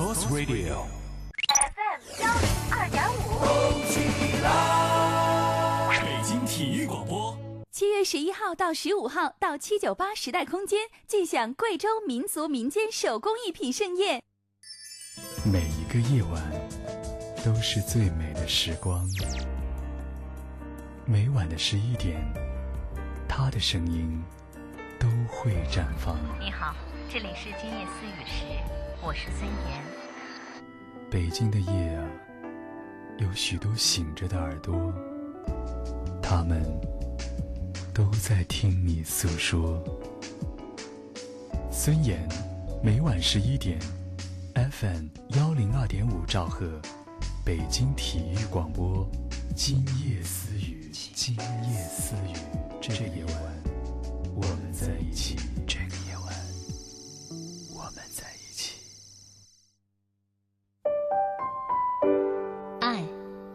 Sports Radio，FM 幺零二点五。动起来！北京体育广播。七月十一号到十五号，到七九八时代空间，尽享贵州民族民间手工艺品盛宴。每一个夜晚都是最美的时光。每晚的十一点，他的声音都会绽放。你好，这里是今夜思雨时，我是孙岩。北京的夜啊，有许多醒着的耳朵，他们都在听你诉说。孙岩，每晚十一点，FM 幺零二点五兆赫，北京体育广播，今夜私语，今夜私语，这夜晚，我们在一起。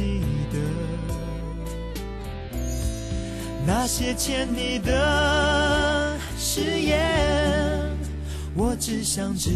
记得那些欠你的誓言。我只想知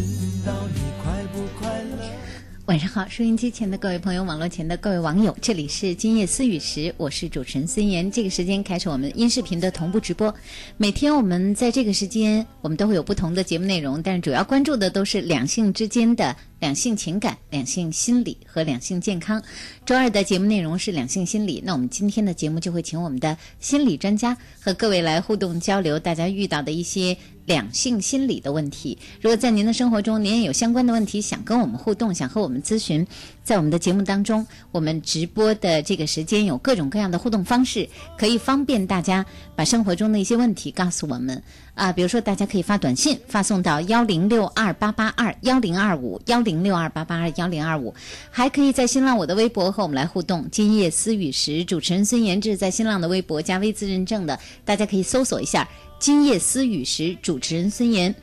道你快不快乐。晚上好，收音机前的各位朋友，网络前的各位网友，这里是今夜思雨时，我是主持人孙岩。这个时间开始我们音视频的同步直播。每天我们在这个时间，我们都会有不同的节目内容，但是主要关注的都是两性之间的两性情感、两性心理和两性健康。周二的节目内容是两性心理，那我们今天的节目就会请我们的心理专家和各位来互动交流，大家遇到的一些两性心理的问题。如果在您的生活中您也有相关的问题想跟我们互动，想和我们咨询，在我们的节目当中，我们直播的这个时间有各种各样的互动方式，可以方便大家把生活中的一些问题告诉我们啊。比如说，大家可以发短信发送到幺零六二八八二幺零二五幺零六二八八二幺零二五，还可以在新浪我的微博和我们来互动。今夜思雨时，主持人孙岩志在新浪的微博加微自认证的，大家可以搜索一下“今夜思雨时”主持人孙岩。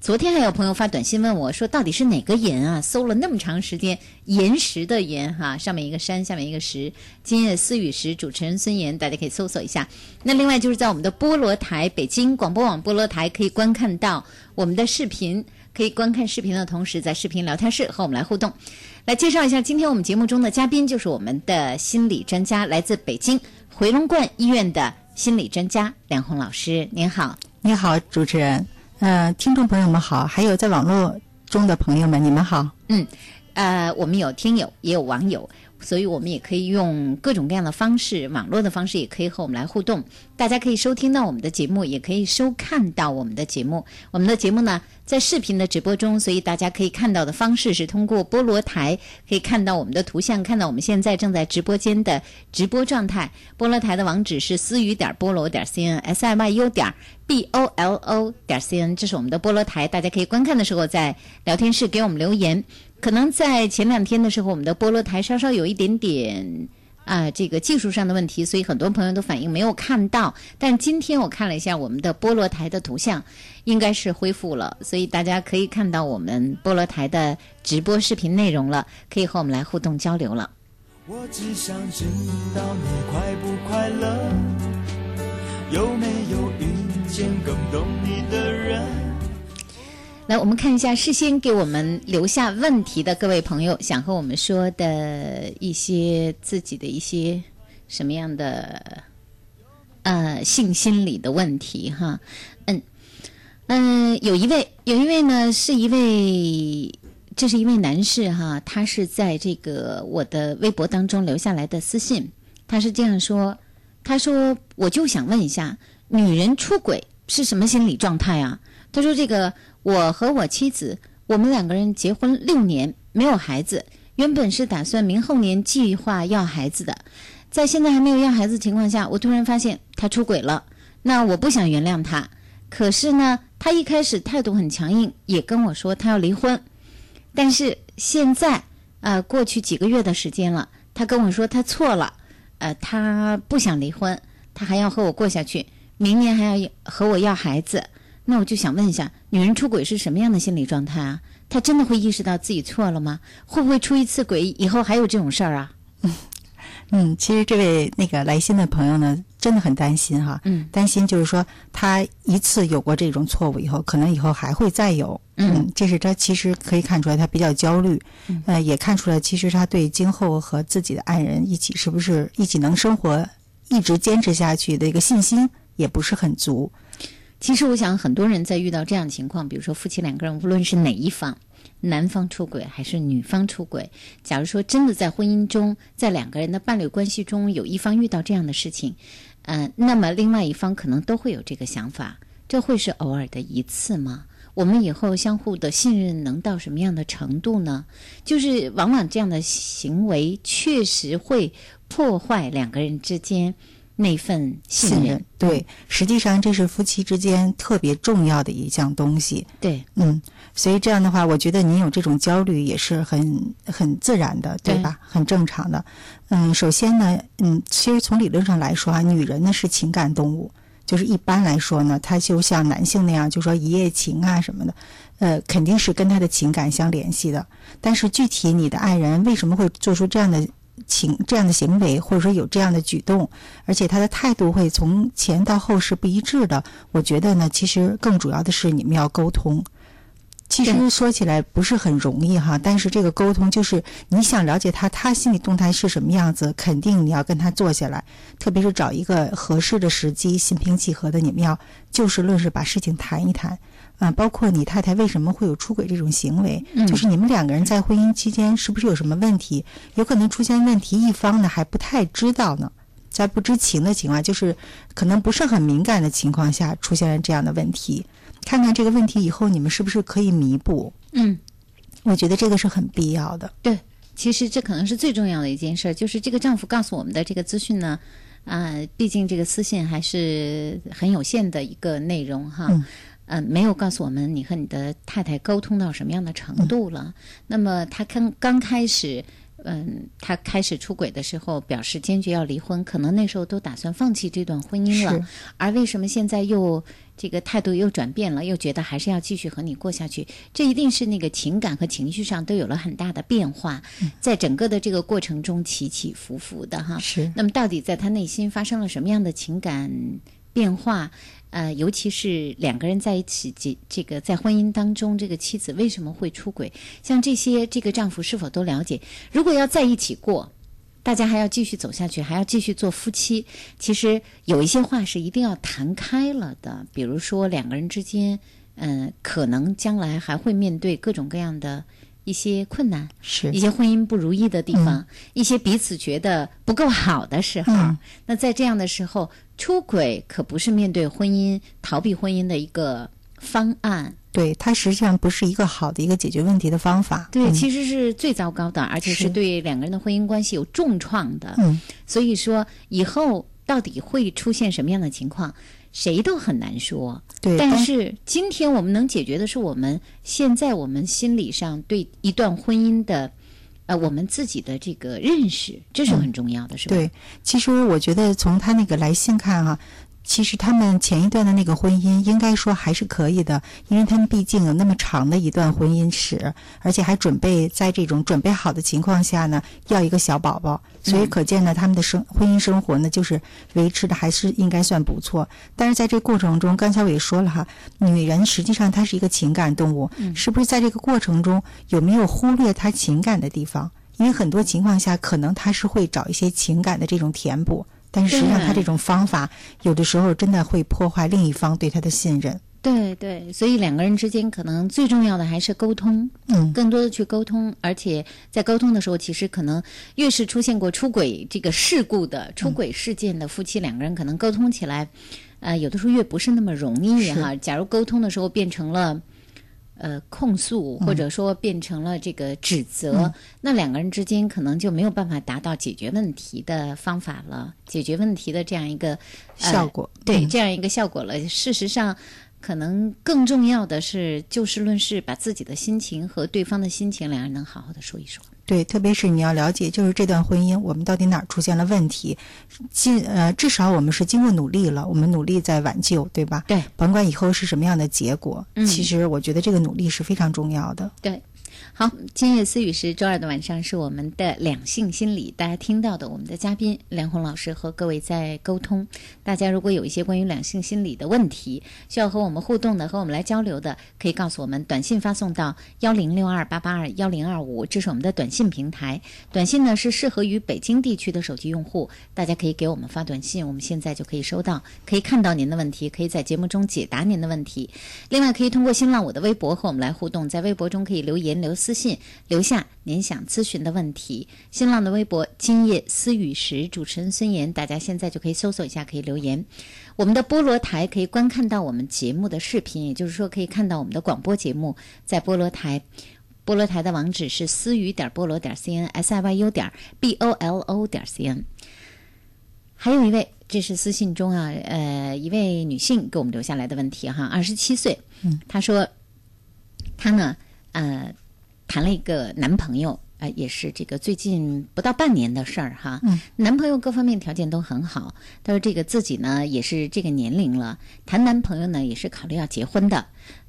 昨天还有朋友发短信问我说，到底是哪个岩啊？搜了那么长时间，岩石的岩哈，上面一个山，下面一个石。今夜思雨时，主持人孙岩，大家可以搜索一下。那另外就是在我们的菠萝台，北京广播网菠萝台可以观看到我们的视频，可以观看视频的同时，在视频聊天室和我们来互动。来介绍一下今天我们节目中的嘉宾，就是我们的心理专家，来自北京回龙观医院的心理专家梁红老师。您好，你好，主持人。呃，听众朋友们好，还有在网络中的朋友们，你们好。嗯，呃，我们有听友，也有网友。所以我们也可以用各种各样的方式，网络的方式也可以和我们来互动。大家可以收听到我们的节目，也可以收看到我们的节目。我们的节目呢，在视频的直播中，所以大家可以看到的方式是通过菠萝台可以看到我们的图像，看到我们现在正在直播间的直播状态。菠萝台的网址是思雨点菠萝点 cn，s i y u 点 b o l o 点 c n，这是我们的菠萝台。大家可以观看的时候在聊天室给我们留言。可能在前两天的时候，我们的菠萝台稍稍有一点点啊，这个技术上的问题，所以很多朋友都反映没有看到。但今天我看了一下我们的菠萝台的图像，应该是恢复了，所以大家可以看到我们菠萝台的直播视频内容了，可以和我们来互动交流了。我只想知道你快不快乐，有没有遇见更懂你的人？来，我们看一下事先给我们留下问题的各位朋友，想和我们说的一些自己的一些什么样的呃性心理的问题哈，嗯嗯，有一位有一位呢是一位，这是一位男士哈，他是在这个我的微博当中留下来的私信，他是这样说，他说我就想问一下，女人出轨是什么心理状态啊？他说这个。我和我妻子，我们两个人结婚六年，没有孩子。原本是打算明后年计划要孩子的，在现在还没有要孩子情况下，我突然发现他出轨了。那我不想原谅他，可是呢，他一开始态度很强硬，也跟我说他要离婚。但是现在，呃，过去几个月的时间了，他跟我说他错了，呃，他不想离婚，他还要和我过下去，明年还要和我要孩子。那我就想问一下，女人出轨是什么样的心理状态啊？她真的会意识到自己错了吗？会不会出一次轨以后还有这种事儿啊？嗯，其实这位那个来信的朋友呢，真的很担心哈。嗯，担心就是说他一次有过这种错误以后，可能以后还会再有。嗯，这是他其实可以看出来他比较焦虑。嗯，呃，也看出来其实他对今后和自己的爱人一起是不是一起能生活，一直坚持下去的一个信心也不是很足。其实我想，很多人在遇到这样的情况，比如说夫妻两个人，无论是哪一方，男方出轨还是女方出轨，假如说真的在婚姻中，在两个人的伴侣关系中，有一方遇到这样的事情，嗯，那么另外一方可能都会有这个想法：这会是偶尔的一次吗？我们以后相互的信任能到什么样的程度呢？就是往往这样的行为确实会破坏两个人之间。那份信任，对，实际上这是夫妻之间特别重要的一项东西。对，嗯，所以这样的话，我觉得你有这种焦虑也是很很自然的，对吧？很正常的。嗯，首先呢，嗯，其实从理论上来说啊，女人呢是情感动物，就是一般来说呢，她就像男性那样，就说一夜情啊什么的，呃，肯定是跟他的情感相联系的。但是具体你的爱人为什么会做出这样的？情这样的行为，或者说有这样的举动，而且他的态度会从前到后是不一致的。我觉得呢，其实更主要的是你们要沟通。其实说起来不是很容易哈，但是这个沟通就是你想了解他，他心理动态是什么样子，肯定你要跟他坐下来，特别是找一个合适的时机，心平气和的，你们要就事论事把事情谈一谈。啊，包括你太太为什么会有出轨这种行为？就是你们两个人在婚姻期间是不是有什么问题？有可能出现问题，一方呢还不太知道呢，在不知情的情况，就是可能不是很敏感的情况下出现了这样的问题。看看这个问题以后，你们是不是可以弥补？嗯，我觉得这个是很必要的。对，其实这可能是最重要的一件事，就是这个丈夫告诉我们的这个资讯呢，啊，毕竟这个私信还是很有限的一个内容哈。嗯，没有告诉我们你和你的太太沟通到什么样的程度了。那么他刚刚开始嗯，他开始出轨的时候表示坚决要离婚，可能那时候都打算放弃这段婚姻了。而为什么现在又这个态度又转变了，又觉得还是要继续和你过下去？这一定是那个情感和情绪上都有了很大的变化，在整个的这个过程中起起伏伏的哈。是那么到底在他内心发生了什么样的情感变化？呃，尤其是两个人在一起，这这个在婚姻当中，这个妻子为什么会出轨？像这些，这个丈夫是否都了解？如果要在一起过，大家还要继续走下去，还要继续做夫妻，其实有一些话是一定要谈开了的。比如说两个人之间，嗯、可能将来还会面对各种各样的一些困难，是一些婚姻不如意的地方，一些彼此觉得不够好的时候。嗯那在这样的时候，出轨可不是面对婚姻、逃避婚姻的一个方案。对，它实际上不是一个好的一个解决问题的方法。对，嗯其实是最糟糕的，而且是是对两个人的婚姻关系有重创的。嗯，所以说以后到底会出现什么样的情况，谁都很难说。对，但是今天我们能解决的是我们现在我们心理上对一段婚姻的，呃，我们自己的这个认识，这是很重要的，是吧？对，其实我觉得从他那个来信看哈、其实他们前一段的那个婚姻，应该说还是可以的，因为他们毕竟有那么长的一段婚姻史，而且还准备在这种准备好的情况下呢，要一个小宝宝，所以可见呢，他们的生婚姻生活呢，就是维持的还是应该算不错。但是在这过程中，刚才我也说了哈，女人实际上她是一个情感动物，是不是在这个过程中有没有忽略她情感的地方？因为很多情况下，可能她是会找一些情感的这种填补。但是实际上，他这种方法有的时候真的会破坏另一方对他的信任。对对，所以两个人之间可能最重要的还是沟通，嗯，更多的去沟通，而且在沟通的时候，其实可能越是出现过出轨这个事故的出轨事件的夫妻，两个人可能沟通起来，呃，有的时候越不是那么容易哈。假如沟通的时候变成了。呃，控诉或者说变成了这个指责，那两个人之间可能就没有办法达到解决问题的方法了，解决问题的这样一个、呃效果。对、嗯。这样一个效果了。事实上，可能更重要的是就事论事，把自己的心情和对方的心情，两人能好好的说一说。对，特别是你要了解，就是这段婚姻我们到底哪儿出现了问题，尽呃至少我们是经过努力了，我们努力在挽救，对吧？对，甭管以后是什么样的结果，嗯其实我觉得这个努力是非常重要的。对，好，今夜思雨时，周二的晚上是我们的两性心理，大家听到的我们的嘉宾梁红老师和各位在沟通。大家如果有一些关于两性心理的问题，需要和我们互动的、和我们来交流的，可以告诉我们，短信发送到幺零六二八八二幺零二五，这是我们的短信平台。短信呢是适合于北京地区的手机用户，大家可以给我们发短信，我们现在就可以收到，可以看到您的问题，可以在节目中解答您的问题。另外，可以通过新浪我的微博和我们来互动，在微博中可以留言、留私信，留下您想咨询的问题。新浪的微博“今夜思雨时”，主持人孙岩，大家现在就可以搜索一下，可以留言。我们的菠萝台可以观看到我们节目的视频，也就是说可以看到我们的广播节目在菠萝台。菠萝台的网址是思雨点菠萝点 cn s i y u 点 b o l o 点 cn。还有一位，这是私信中啊，呃，一位女性给我们留下来的问题哈，二十七岁，嗯，她说，她呢，呃，谈了一个男朋友，呃，也是这个最近不到半年的事儿哈，嗯，男朋友各方面条件都很好，他说这个自己呢也是这个年龄了，谈男朋友呢也是考虑要结婚的，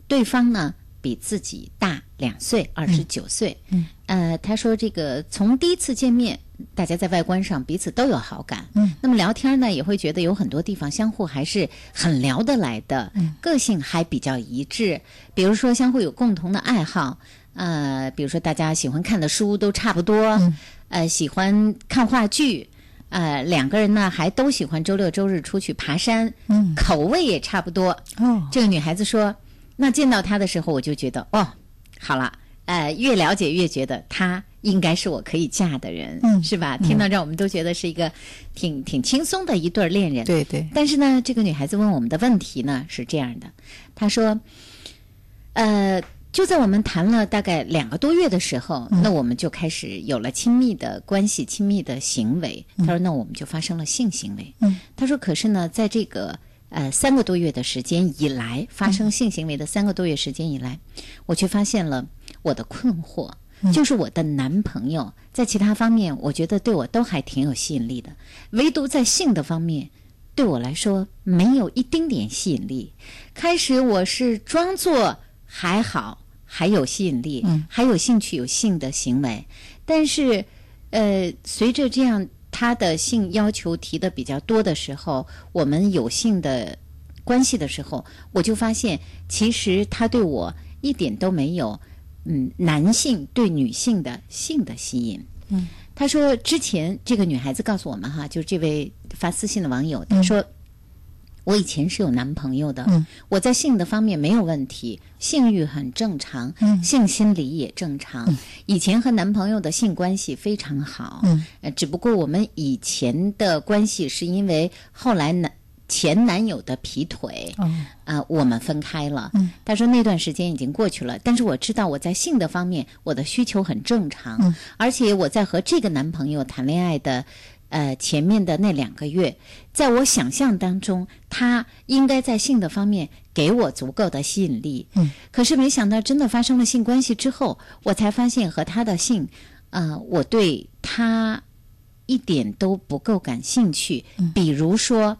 对方呢比自己大两岁，二十九岁，嗯，呃，他说这个从第一次见面。大家在外观上彼此都有好感，嗯，那么聊天呢，也会觉得有很多地方相互还是很聊得来的，嗯，个性还比较一致，比如说相互有共同的爱好，呃，比如说大家喜欢看的书都差不多，嗯。呃，喜欢看话剧，呃，两个人呢还都喜欢周六周日出去爬山，嗯，口味也差不多。哦，这个女孩子说，那见到他的时候，我就觉得，哦，好了，呃，越了解越觉得他应该是我可以嫁的人，嗯。是吧？听到这儿，我们都觉得是一个挺挺轻松的一对儿恋人。对对，但是呢，这个女孩子问我们的问题呢是这样的，她说，呃，就在我们谈了大概两个多月的时候，那我们就开始有了亲密的关系、亲密的行为。他说，那我们就发生了性行为。嗯，她说，可是呢，在这个呃三个多月的时间以来，发生性行为的三个多月时间以来，我却发现了我的困惑。就是我的男朋友，在其他方面，我觉得对我都还挺有吸引力的，唯独在性的方面，对我来说没有一丁点吸引力。开始我是装作还好，还有吸引力，还有兴趣，有性的行为，但是，呃，随着这样他的性要求提的比较多的时候，我们有性的关系的时候，我就发现，其实他对我一点都没有。嗯，男性对女性的性的吸引。嗯，他说之前这个女孩子告诉我们哈，就是这位发私信的网友，他说我以前是有男朋友的，嗯，我在性的方面没有问题，性欲很正常，嗯，性心理也正常，以前和男朋友的性关系非常好，嗯，呃，只不过我们以前的关系是因为后来男。前男友的劈腿，啊，我们分开了。他说那段时间已经过去了，但是我知道我在性的方面我的需求很正常，而且我在和这个男朋友谈恋爱的，呃，前面的那两个月，在我想象当中，他应该在性的方面给我足够的吸引力。嗯，可是没想到真的发生了性关系之后，我才发现和他的性，呃，我对他一点都不够感兴趣。比如说。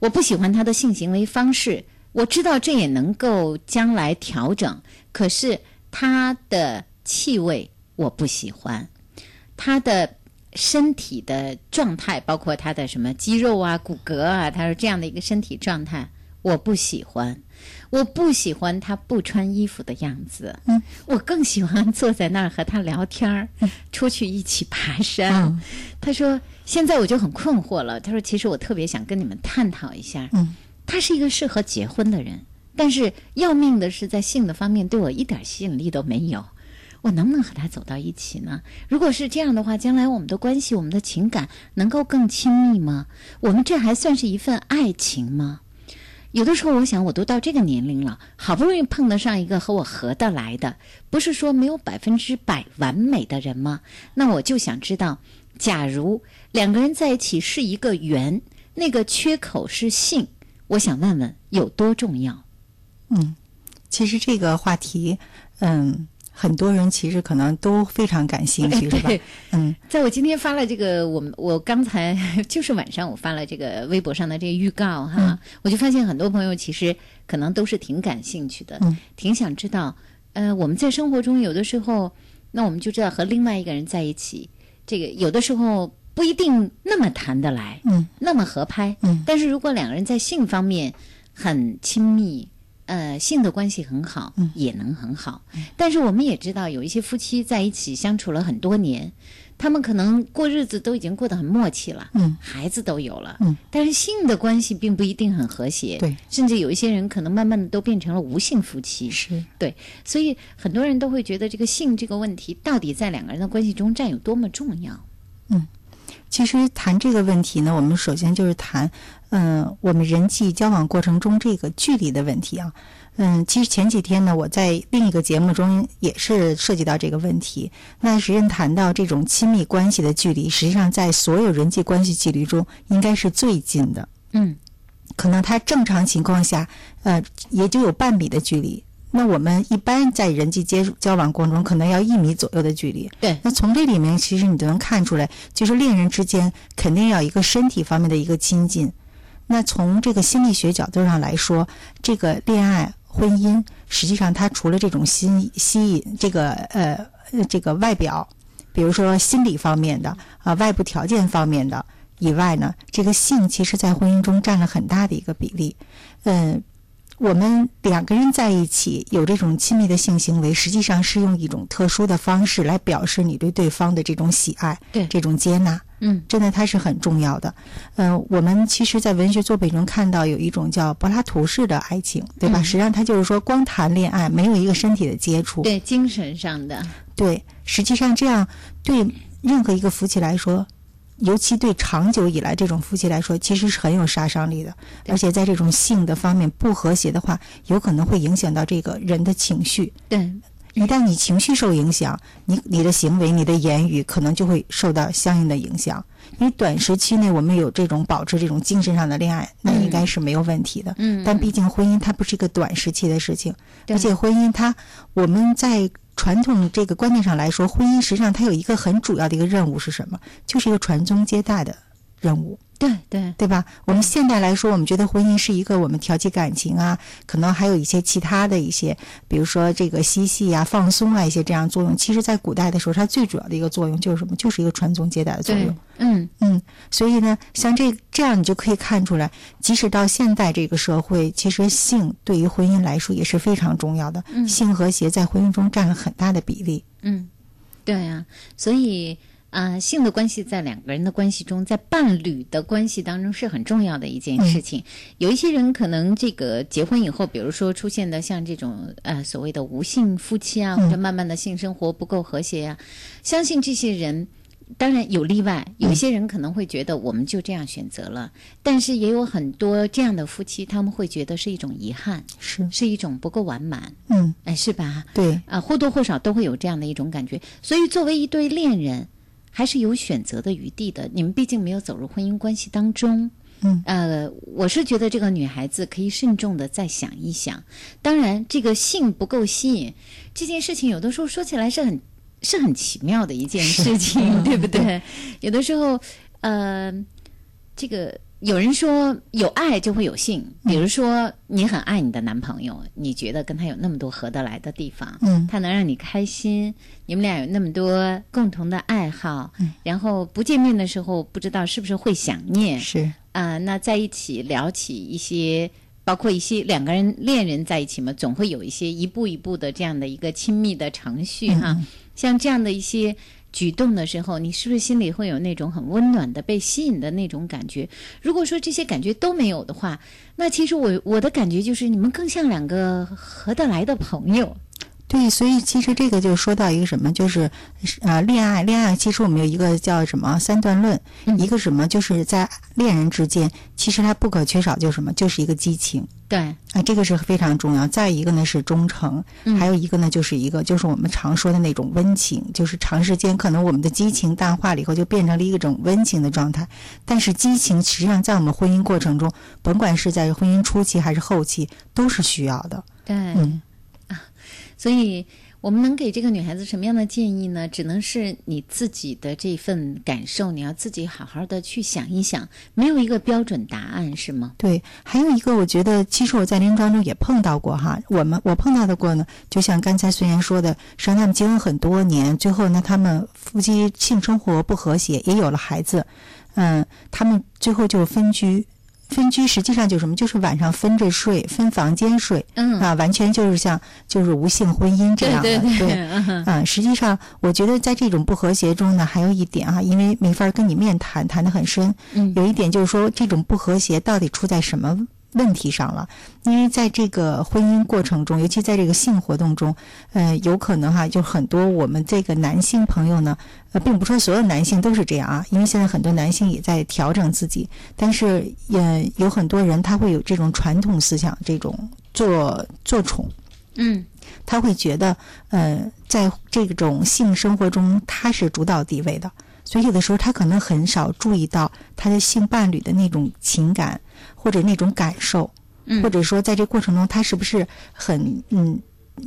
我不喜欢他的性行为方式，我知道这也能够将来调整。可是他的气味我不喜欢，他的身体的状态，包括他的什么肌肉啊、骨骼啊，他说这样的一个身体状态我不喜欢。我不喜欢他不穿衣服的样子，嗯，我更喜欢坐在那儿和他聊天儿，出去一起爬山。嗯，他说现在我就很困惑了。他说其实我特别想跟你们探讨一下。嗯，他是一个适合结婚的人，但是要命的是在性的方面对我一点吸引力都没有。我能不能和他走到一起呢？如果是这样的话，将来我们的关系、我们的情感能够更亲密吗？我们这还算是一份爱情吗？有的时候，我想，我都到这个年龄了，好不容易碰得上一个和我合得来的，不是说没有百分之百完美的人吗？那我就想知道，假如两个人在一起是一个圆，那个缺口是性，我想问问有多重要？嗯，其实这个话题，嗯。很多人其实可能都非常感兴趣，是吧？嗯，在我今天发了这个，我们我刚才就是晚上我发了这个微博上的这个预告哈，我就发现很多朋友其实可能都是挺感兴趣的，挺想知道，呃，我们在生活中有的时候，那我们就知道和另外一个人在一起，这个有的时候不一定那么谈得来，嗯，那么合拍，嗯，但是如果两个人在性方面很亲密。呃，性的关系很好，也能很好。但是我们也知道，有一些夫妻在一起相处了很多年，他们可能过日子都已经过得很默契了，嗯，孩子都有了，嗯，但是性的关系并不一定很和谐，对，甚至有一些人可能慢慢的都变成了无性夫妻，是对，所以很多人都会觉得这个性这个问题到底在两个人的关系中占有多么重要？嗯，其实谈这个问题呢，我们首先就是谈。嗯，我们人际交往过程中这个距离的问题啊，嗯，其实前几天呢，我在另一个节目中也是涉及到这个问题。那实际上谈到这种亲密关系的距离，实际上在所有人际关系距离中应该是最近的。嗯，可能他正常情况下，呃，也就有半米的距离。那我们一般在人际接触交往过程中，可能要一米左右的距离。对。那从这里面，其实你就能看出来，就是恋人之间肯定要一个身体方面的一个亲近。那从这个心理学角度上来说，这个恋爱婚姻实际上它除了这种吸吸引这个呃这个外表，比如说心理方面的啊外部条件方面的以外呢，这个性其实在婚姻中占了很大的一个比例，嗯。我们两个人在一起有这种亲密的性行为，实际上是用一种特殊的方式来表示你对对方的这种喜爱，对这种接纳，嗯，真的它是很重要的。嗯，我们其实，在文学作品中看到有一种叫柏拉图式的爱情，对吧？实际上，它就是说光谈恋爱，没有一个身体的接触，对精神上的，对，实际上这样对任何一个夫妻来说。尤其对长久以来这种夫妻来说，其实是很有杀伤力的。而且在这种性的方面不和谐的话，有可能会影响到这个人的情绪。对，一旦你情绪受影响，你你的行为、你的言语可能就会受到相应的影响。因为短时期内我们有这种保持这种精神上的恋爱，那应该是没有问题的。嗯。但毕竟婚姻它不是一个短时期的事情，而且婚姻它我们在。传统这个观念上来说，婚姻实际上它有一个很主要的一个任务是什么？就是一个传宗接代的任务。对对对吧？我们现代来说，我们觉得婚姻是一个我们调节感情啊，可能还有一些其他的一些，比如说这个嬉戏啊、放松啊一些这样作用。其实，在古代的时候，它最主要的一个作用就是什么？就是一个传宗接代的作用。嗯嗯。所以呢，像这这样，你就可以看出来，即使到现代这个社会，其实性对于婚姻来说也是非常重要的。嗯。性和谐在婚姻中占了很大的比例。嗯，对啊，所以。啊，性的关系在两个人的关系中，在伴侣的关系当中是很重要的一件事情。有一些人可能这个结婚以后，比如说出现的像这种呃所谓的无性夫妻啊，或者慢慢的性生活不够和谐呀，相信这些人当然有例外。有些人可能会觉得我们就这样选择了，但是也有很多这样的夫妻，他们会觉得是一种遗憾，是是一种不够完满。嗯，哎，是吧？对啊，或多或少都会有这样的一种感觉。所以作为一对恋人。还是有选择的余地的。你们毕竟没有走入婚姻关系当中，嗯，呃，我是觉得这个女孩子可以慎重的再想一想。当然，这个性不够吸引这件事情，有的时候说起来是很是很奇妙的一件事情，对不对？有的时候，呃，这个。有人说有爱就会有性，比如说你很爱你的男朋友，你觉得跟他有那么多合得来的地方，嗯，他能让你开心，你们俩有那么多共同的爱好，嗯，然后不见面的时候不知道是不是会想念，是啊，那在一起聊起一些，包括一些两个人恋人在一起嘛，总会有一些一步一步的这样的一个亲密的程序哈，像这样的一些。举动的时候，你是不是心里会有那种很温暖的被吸引的那种感觉？如果说这些感觉都没有的话，那其实我我的感觉就是你们更像两个合得来的朋友。对，所以其实这个就说到一个什么，就是呃，恋爱，恋爱其实我们有一个叫什么三段论，一个什么就是在恋人之间，其实它不可缺少就是什么，就是一个激情。对，啊，这个是非常重要。再一个呢是忠诚，还有一个呢就是一个就是我们常说的那种温情，就是长时间可能我们的激情淡化了以后，就变成了一种温情的状态。但是激情实际上在我们婚姻过程中，甭管是在婚姻初期还是后期，都是需要的。对，嗯。所以，我们能给这个女孩子什么样的建议呢？只能是你自己的这份感受，你要自己好好的去想一想，没有一个标准答案，是吗？对，还有一个，我觉得其实我在临床中也碰到过哈。我们我碰到的过呢，就像刚才孙岩说的，实际上他们结婚很多年，最后呢，他们夫妻性生活不和谐，也有了孩子，嗯，他们最后就分居。分居实际上就是什么？就是晚上分着睡，分房间睡，嗯啊，完全就是像就是无性婚姻这样的，对对，啊，实际上我觉得在这种不和谐中呢，还有一点啊，因为没法跟你面谈，谈得很深，嗯，有一点就是说这种不和谐到底出在什么？问题上了，因为在这个婚姻过程中，尤其在这个性活动中，呃，有可能哈，就很多我们这个男性朋友呢，呃，并不说所有男性都是这样啊，因为现在很多男性也在调整自己，但是也有很多人他会有这种传统思想，这种做做宠，嗯，他会觉得，呃，在这种性生活中他是主导地位的，所以有的时候他可能很少注意到他的性伴侣的那种情感。或者那种感受，或者说在这过程中，他是不是很嗯，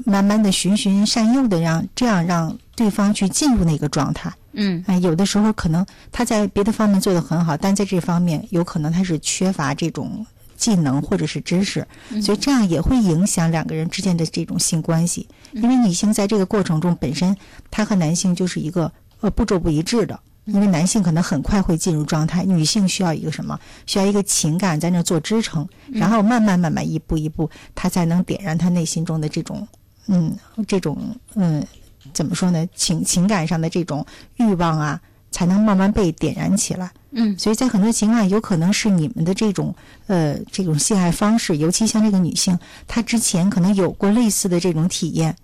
慢慢的循循善诱的让这样让对方去进入那个状态？嗯，哎，有的时候可能他在别的方面做得很好，但在这方面有可能他是缺乏这种技能或者是知识，所以这样也会影响两个人之间的这种性关系。因为女性在这个过程中本身，她和男性就是一个呃步骤不一致的。因为男性可能很快会进入状态，女性需要一个什么？需要一个情感在那做支撑，然后慢慢慢慢一步一步，他才能点燃他内心中的这种，嗯，这种嗯，怎么说呢？情情感上的这种欲望啊，才能慢慢被点燃起来。嗯，所以在很多情况，有可能是你们的这种呃这种性爱方式，尤其像这个女性，她之前可能有过类似的这种体验，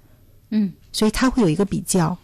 嗯，所以她会有一个比较。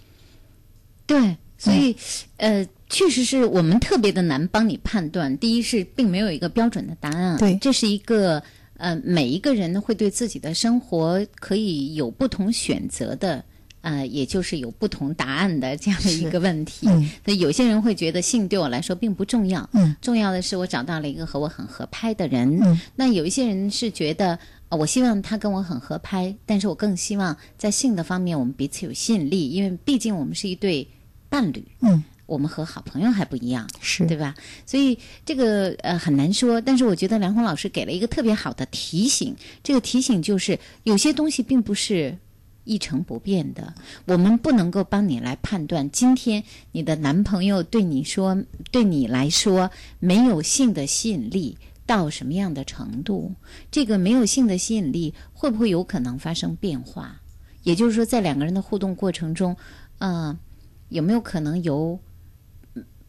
对。所以，呃，确实是我们特别的难帮你判断。第一是并没有一个标准的答案，对，这是一个呃，每一个人会对自己的生活可以有不同选择的，呃，也就是有不同答案的这样的一个问题。那有些人会觉得性对我来说并不重要，嗯，重要的是我找到了一个和我很合拍的人。嗯，那有一些人是觉得。啊，我希望他跟我很合拍，但是我更希望在性的方面我们彼此有吸引力，因为毕竟我们是一对伴侣。嗯，我们和好朋友还不一样，是对吧？所以这个呃很难说，但是我觉得梁红老师给了一个特别好的提醒，这个提醒就是有些东西并不是。一成不变的，我们不能够帮你来判断。今天你的男朋友对你说，对你来说没有性的吸引力到什么样的程度？这个没有性的吸引力会不会有可能发生变化？也就是说，在两个人的互动过程中，嗯，有没有可能由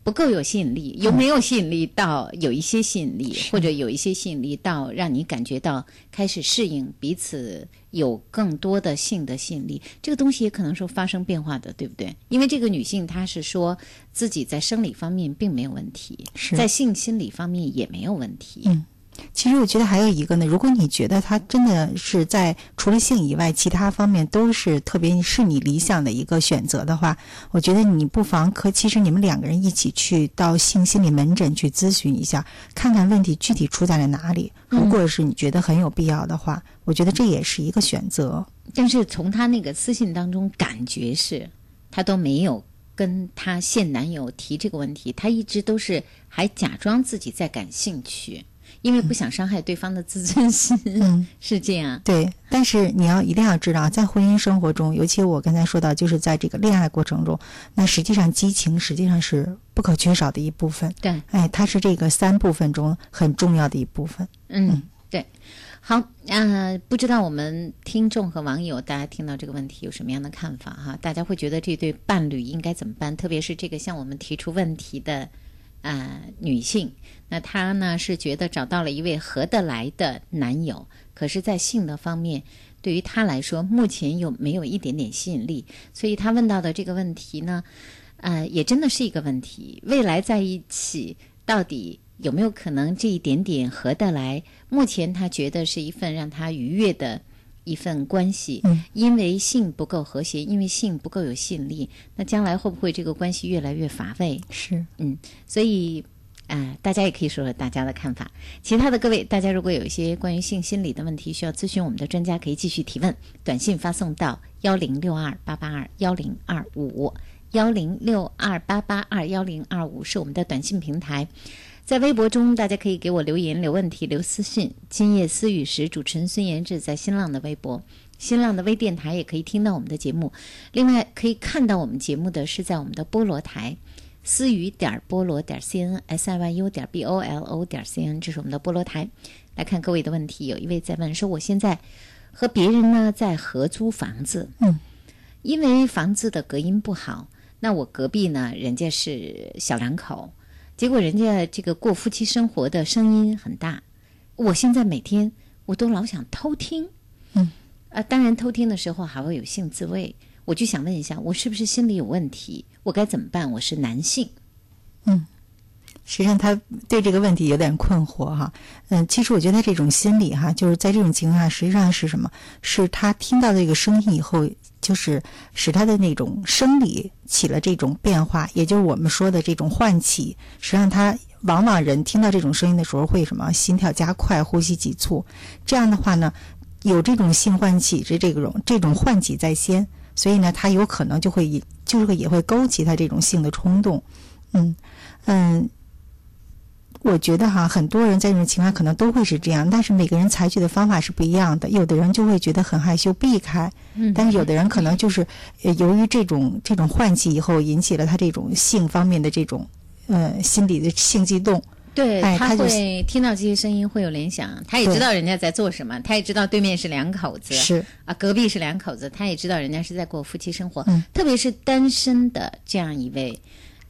不够有吸引力，由没有吸引力到有一些吸引力，或者有一些吸引力到让你感觉到开始适应彼此，有更多的性的吸引力，这个东西也可能说发生变化的，对不对？因为这个女性她是说自己在生理方面并没有问题，在性心理方面也没有问题。嗯。其实我觉得还有一个呢，如果你觉得他真的是在除了性以外，其他方面都是特别是你理想的一个选择的话，我觉得你不妨可其实你们两个人一起去到性心理门诊去咨询一下，看看问题具体出在了哪里。如果是你觉得很有必要的话，我觉得这也是一个选择。但是从他那个私信当中感觉是，他都没有跟他现男友提这个问题，他一直都是还假装自己在感兴趣。因为不想伤害对方的自尊心，嗯，是这样。对，但是你要一定要知道，在婚姻生活中，尤其我刚才说到，就是在这个恋爱过程中，那实际上激情实际上是不可缺少的一部分。对，哎，它是这个三部分中很重要的一部分。嗯，对。好，啊，不知道我们听众和网友大家听到这个问题有什么样的看法哈？大家会觉得这对伴侣应该怎么办？特别是这个向我们提出问题的。啊，女性，那她呢是觉得找到了一位合得来的男友，可是，在性的方面，对于她来说，目前又没有一点点吸引力，所以她问到的这个问题呢，呃，也真的是一个问题。未来在一起，到底有没有可能这一点点合得来？目前她觉得是一份让她愉悦的。一份关系，因为性不够和谐，因为性不够有吸引力，那将来会不会这个关系越来越乏味？是，嗯，所以，啊，大家也可以说说大家的看法。其他的各位，大家如果有一些关于性心理的问题需要咨询我们的专家，可以继续提问，短信发送到幺零六二八八二幺零二五幺零六二八八二幺零二五是我们的短信平台。在微博中，大家可以给我留言、留问题、留私信。今夜思雨时，主持人孙延志在新浪的微博、新浪的微电台也可以听到我们的节目。另外，可以看到我们节目的是在我们的菠萝台，思雨点菠萝点 cn s i y u 点 b o l o 点 c n，这是我们的菠萝台。来看各位的问题，有一位在问说：“我现在和别人呢在合租房子，嗯，因为房子的隔音不好，那我隔壁呢，人家是小两口。”结果人家这个过夫妻生活的声音很大，我现在每天我都老想偷听，嗯，啊，当然偷听的时候还会有性自慰，我就想问一下，我是不是心理有问题？我该怎么办？我是男性，嗯。实际上，他对这个问题有点困惑哈。嗯，其实我觉得他这种心理哈，就是在这种情况下，实际上是什么？是他听到这个声音以后，就是使他的那种生理起了这种变化，也就是我们说的这种唤起。实际上，他往往人听到这种声音的时候会什么？心跳加快，呼吸急促。这样的话呢，有这种性唤起之这种这种唤起在先，所以呢，他有可能就会，就是也会勾起他这种性的冲动。嗯嗯。我觉得哈，很多人在这种情况可能都会是这样，但是每个人采取的方法是不一样的。有的人就会觉得很害羞，避开；但是有的人可能就是由于这种这种唤起以后，引起了他这种性方面的这种呃心理的性激动。对，他会听到这些声音会有联想，他也知道人家在做什么，他也知道对面是两口子，是啊，隔壁是两口子，他也知道人家是在过夫妻生活。嗯，特别是单身的这样一位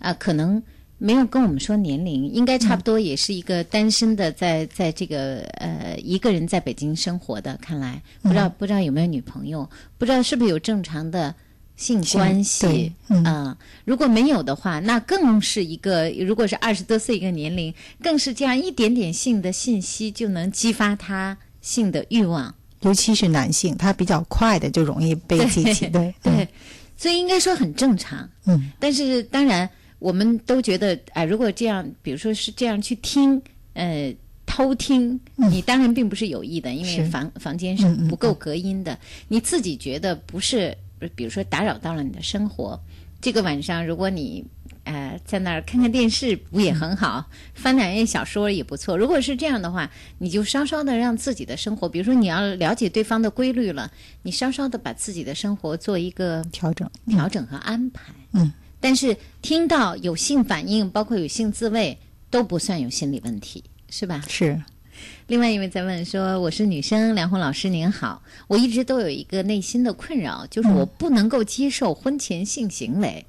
啊，可能。没有跟我们说年龄，应该差不多也是一个单身的，在在这个呃一个人在北京生活的。看来不知道不知道有没有女朋友，不知道是不是有正常的性关系啊？如果没有的话，那更是一个，如果是二十多岁一个年龄，更是这样一点点性的信息就能激发他性的欲望。尤其是男性，他比较快的就容易被激起，对对，所以应该说很正常。嗯，但是当然。我们都觉得，哎，如果这样，比如说是这样去听，呃，偷听，你当然并不是有意的，因为房房间是不够隔音的。你自己觉得不是，比如说打扰到了你的生活，这个晚上如果你呃在那儿看看电视，不也很好？翻两页小说也不错。如果是这样的话，你就稍稍的让自己的生活，比如说你要了解对方的规律了，你稍稍的把自己的生活做一个调整，调整和安排。嗯，但是听到有性反应，包括有性自慰，都不算有心理问题，是吧？是。另外一位在问说：“我是女生，梁红老师您好，我一直都有一个内心的困扰，就是我不能够接受婚前性行为。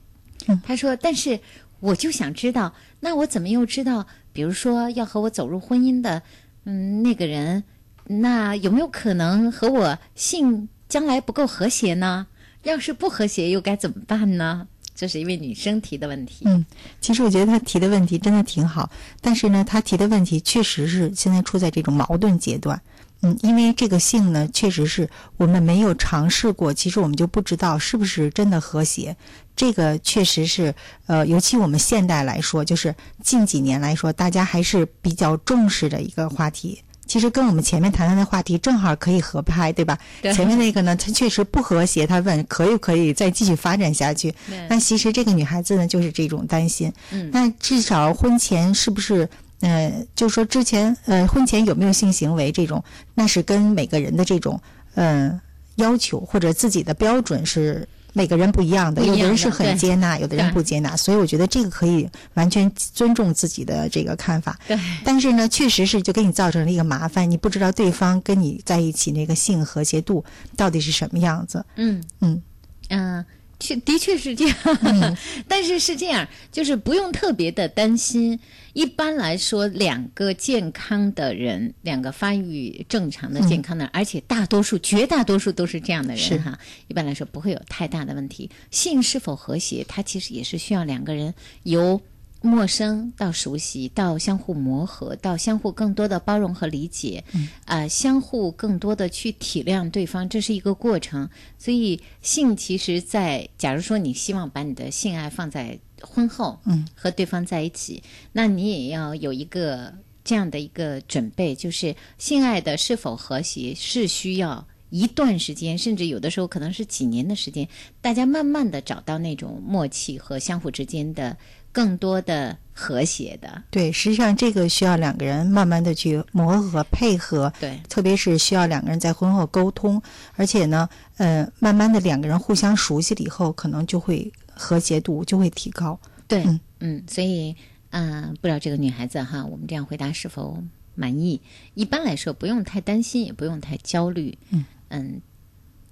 嗯、他说：“但是我就想知道，那我怎么又知道，比如说要和我走入婚姻的，嗯，那个人，那有没有可能和我性将来不够和谐呢？要是不和谐，又该怎么办呢？”这是一位女生提的问题。嗯，其实我觉得她提的问题真的挺好，但是呢，她提的问题确实是现在处在这种矛盾阶段。嗯，因为这个性呢，确实是我们没有尝试过，其实我们就不知道是不是真的和谐。这个确实是，呃，尤其我们现代来说，就是近几年来说，大家还是比较重视的一个话题。其实跟我们前面谈谈的话题正好可以合拍，对吧？对前面那个呢，他确实不和谐，他问可以不可以再继续发展下去？那其实这个女孩子呢，就是这种担心。嗯，那至少婚前是不是？呃，就说之前呃，婚前有没有性行为这种，那是跟每个人的这种呃要求或者自己的标准是。每个人不一样的，有的人是很接纳，有的人不接纳，所以我觉得这个可以完全尊重自己的这个看法。对，但是呢，确实是就给你造成了一个麻烦，你不知道对方跟你在一起那个性和谐度到底是什么样子。嗯。嗯。嗯，确的确是这样，嗯 但是是这样，就是不用特别的担心。一般来说，两个健康的人，两个发育正常的健康的人，而且大多数、绝大多数都是这样的人哈，一般来说不会有太大的问题。性是否和谐，它其实也是需要两个人由。陌生到熟悉，到相互磨合，到相互更多的包容和理解，啊、相互更多的去体谅对方，这是一个过程。所以，性其实在，假如说你希望把你的性爱放在婚后，嗯，和对方在一起，那你也要有一个这样的一个准备，就是性爱的是否和谐是需要。一段时间，甚至有的时候可能是几年的时间，大家慢慢的找到那种默契和相互之间的更多的和谐的。对，实际上这个需要两个人慢慢的去磨合配合，对，特别是需要两个人在婚后沟通，而且呢，呃，慢慢的两个人互相熟悉了以后，可能就会和谐度就会提高。对，嗯嗯所以，嗯、不知道这个女孩子哈，我们这样回答是否满意？一般来说，不用太担心，也不用太焦虑。嗯嗯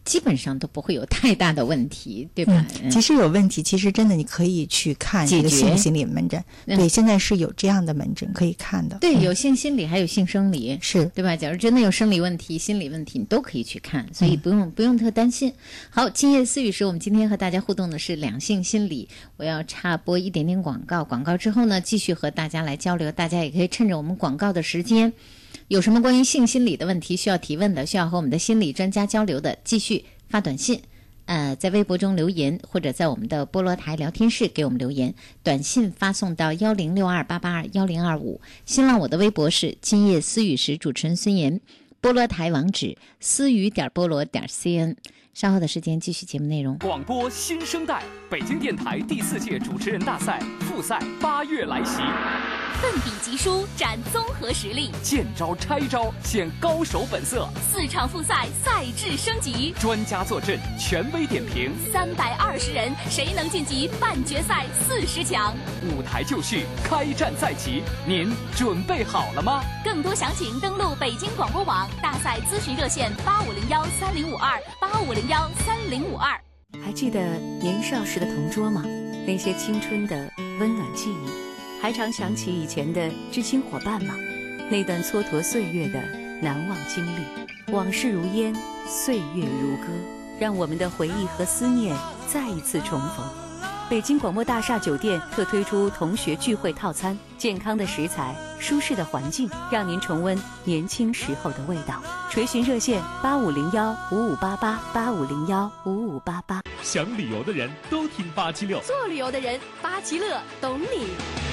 基本上都不会有太大的问题，对吧？嗯，其实有问题，其实真的你可以去看这个性心理门诊。嗯对，现在是有这样的门诊可以看的。对，嗯有性心理，还有性生理，是对吧？假如真的有生理问题、心理问题，你都可以去看，所嗯以不用、不用特担心。好，今夜思雨时，我们今天和大家互动的是两性心理。我要插播一点点广告，广告之后呢，继续和大家来交流。大家也可以趁着我们广告的时间，有什么关于性心理的问题需要提问的，需要和我们的心理专家交流的，继续发短信。呃，在微博中留言，或者在我们的菠萝台聊天室给我们留言，短信发送到幺零六二八八二幺零二五。新浪我的微博是今夜思雨时，主持人孙岩。菠萝台网址思雨点菠萝点 cn。稍后的时间继续节目内容。广播新生代，北京电台第四届主持人大赛复赛八月来袭，奋笔疾书，展综合实力，见招拆招，显高手本色，四场复赛赛制升级，专家坐镇，权威点评，三百二十人，谁能晋级半决赛四十强？舞台就绪，开战在即，您准备好了吗？更多详情登录北京广播网大赛咨询热线八五零幺三零五二八五零幺三零五二。还记得年少时的同桌吗？那些青春的温暖记忆，还常想起以前的知心伙伴吗？那段蹉跎岁月的难忘经历，往事如烟，岁月如歌，让我们的回忆和思念再一次重逢。北京广播大厦酒店特推出同学聚会套餐，健康的食材，舒适的环境，让您重温年轻时候的味道。垂询热线八五零幺五五八八八五零幺五五八八。想旅游的人都听八七六。做旅游的人，八七乐懂你。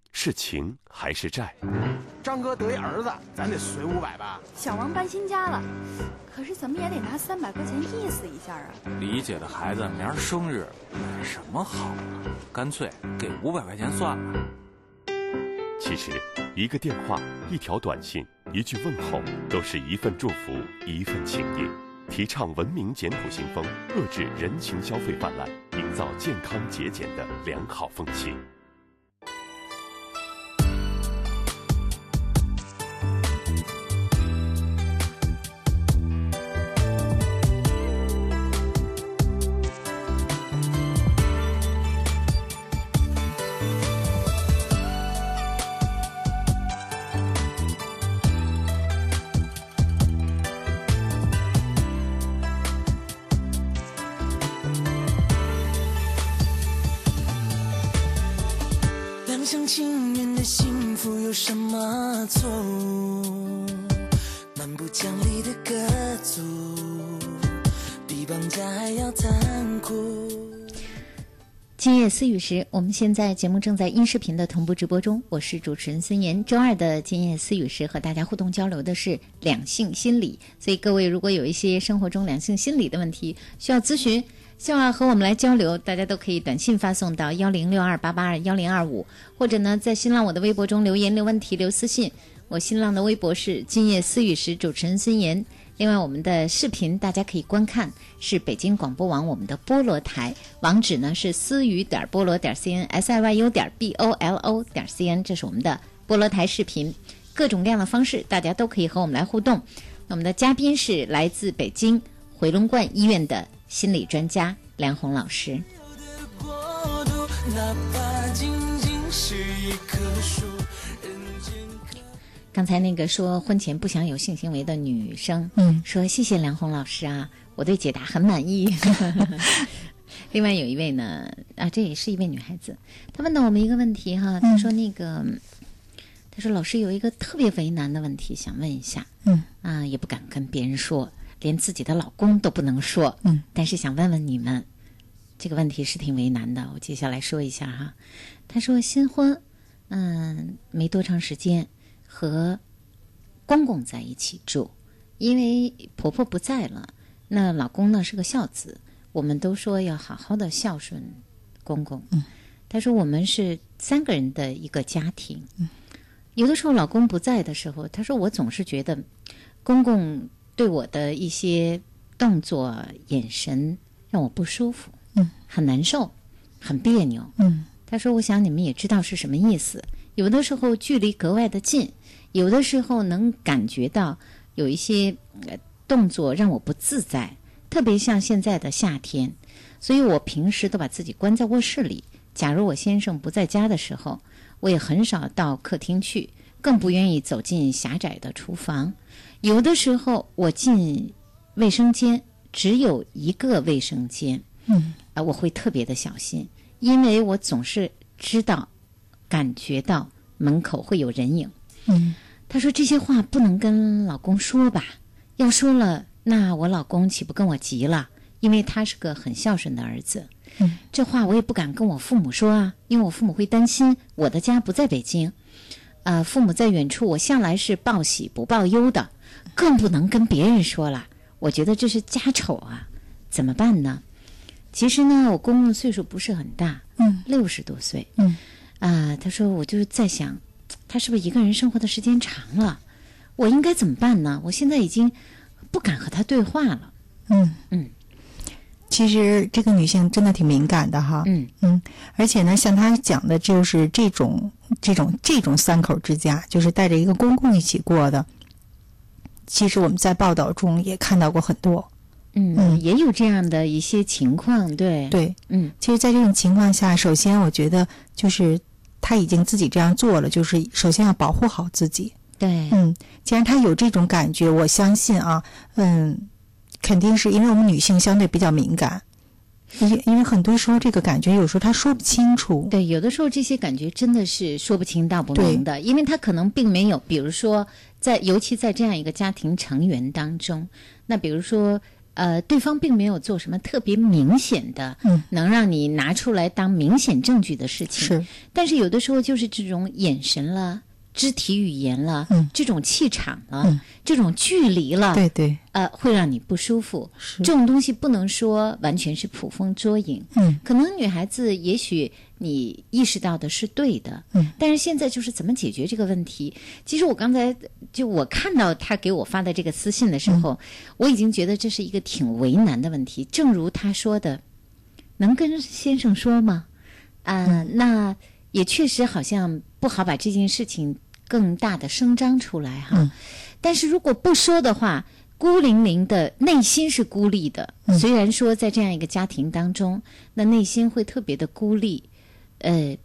是情还是债？张哥得一儿子，咱得随五百吧。小王搬新家了，可是怎么也得拿三百块钱意思一下啊。李姐的孩子明儿生日，买什么好啊？干脆给五百块钱算了。其实，一个电话、一条短信、一句问候，都是一份祝福，一份情谊。提倡文明简朴行风，遏制人情消费泛滥，营造健康节俭的良好风气。厢情愿的幸福有什么错误？蛮不讲理的歌族，比绑架还要残酷。今夜思雨时，我们现在节目正在音视频的同步直播中，我是主持人孙岩。周二的今夜思雨时和大家互动交流的是两性心理，所以各位如果有一些生活中两性心理的问题需要咨询，希望和我们来交流，大家都可以短信发送到幺零六二八八二幺零二五，或者呢在新浪我的微博中留言留问题留私信。我新浪的微博是今夜思雨时主持人孙岩。另外，我们的视频大家可以观看，是北京广播网我们的菠萝台，网址呢是思雨点菠萝点 cn s i y u 点 b o l o 点 c n，这是我们的菠萝台视频，各种各样的方式，大家都可以和我们来互动。我们的嘉宾是来自北京回龙观医院的心理专家梁红老师。刚才那个说婚前不想有性行为的女生，嗯，说谢谢梁红老师啊，我对解答很满意。另外有一位呢，啊，这也是一位女孩子，她问到我们一个问题哈，她说那个，她说老师有一个特别为难的问题想问一下，嗯，啊，也不敢跟别人说，连自己的老公都不能说，嗯，但是想问问你们，这个问题是挺为难的，我接下来说一下哈。她说新婚，嗯，没多长时间。和公公在一起住，因为婆婆不在了，那老公呢是个孝子，我们都说要好好的孝顺公公。嗯，他说我们是三个人的一个家庭。嗯，有的时候老公不在的时候，他说我总是觉得公公对我的一些动作、眼神让我不舒服，嗯，很难受，很别扭。嗯，他说我想你们也知道是什么意思。有的时候距离格外的近，有的时候能感觉到有一些呃动作让我不自在，特别像现在的夏天，所以我平时都把自己关在卧室里。假如我先生不在家的时候，我也很少到客厅去，更不愿意走进狭窄的厨房。有的时候我进卫生间，只有一个卫生间，嗯，啊，我会特别的小心，因为我总是知道。感觉到门口会有人影，嗯，他说这些话不能跟老公说吧？要说了，那我老公岂不跟我急了？因为他是个很孝顺的儿子，嗯，这话我也不敢跟我父母说啊，因为我父母会担心我的家不在北京，呃，父母在远处，我向来是报喜不报忧的，更不能跟别人说了。我觉得这是家丑啊，怎么办呢？其实呢，我公公岁数不是很大，嗯，六十多岁，嗯。啊，他说我就是在想，他是不是一个人生活的时间长了？我应该怎么办呢？我现在已经不敢和他对话了。嗯嗯，其实这个女性真的挺敏感的哈。嗯嗯，而且呢，像她讲的，就是这种这种这种三口之家，就是带着一个公公一起过的。其实我们在报道中也看到过很多。嗯嗯，也有这样的一些情况。对对，嗯，其实，在这种情况下，首先我觉得就是。他已经自己这样做了，就是首先要保护好自己。对，嗯，既然他有这种感觉，我相信啊，嗯，肯定是因为我们女性相对比较敏感，因因为很多时候这个感觉有时候他说不清楚。对，有的时候这些感觉真的是说不清道不明的，因为他可能并没有，比如说在，尤其在这样一个家庭成员当中，那比如说。呃，对方并没有做什么特别明显的，嗯，能让你拿出来当明显证据的事情。是，但是有的时候就是这种眼神了、肢体语言了、嗯，这种气场了、嗯，这种距离了，对对，呃，会让你不舒服。这种东西不能说完全是捕风捉影。嗯，可能女孩子也许你意识到的是对的，嗯，但是现在就是怎么解决这个问题？其实我刚才。就我看到他给我发的这个私信的时候，我已经觉得这是一个挺为难的问题。正如他说的，能跟先生说吗？啊，那也确实好像不好把这件事情更大的声张出来哈。但是如果不说的话，孤零零的内心是孤立的。虽然说在这样一个家庭当中，那内心会特别的孤立，呃，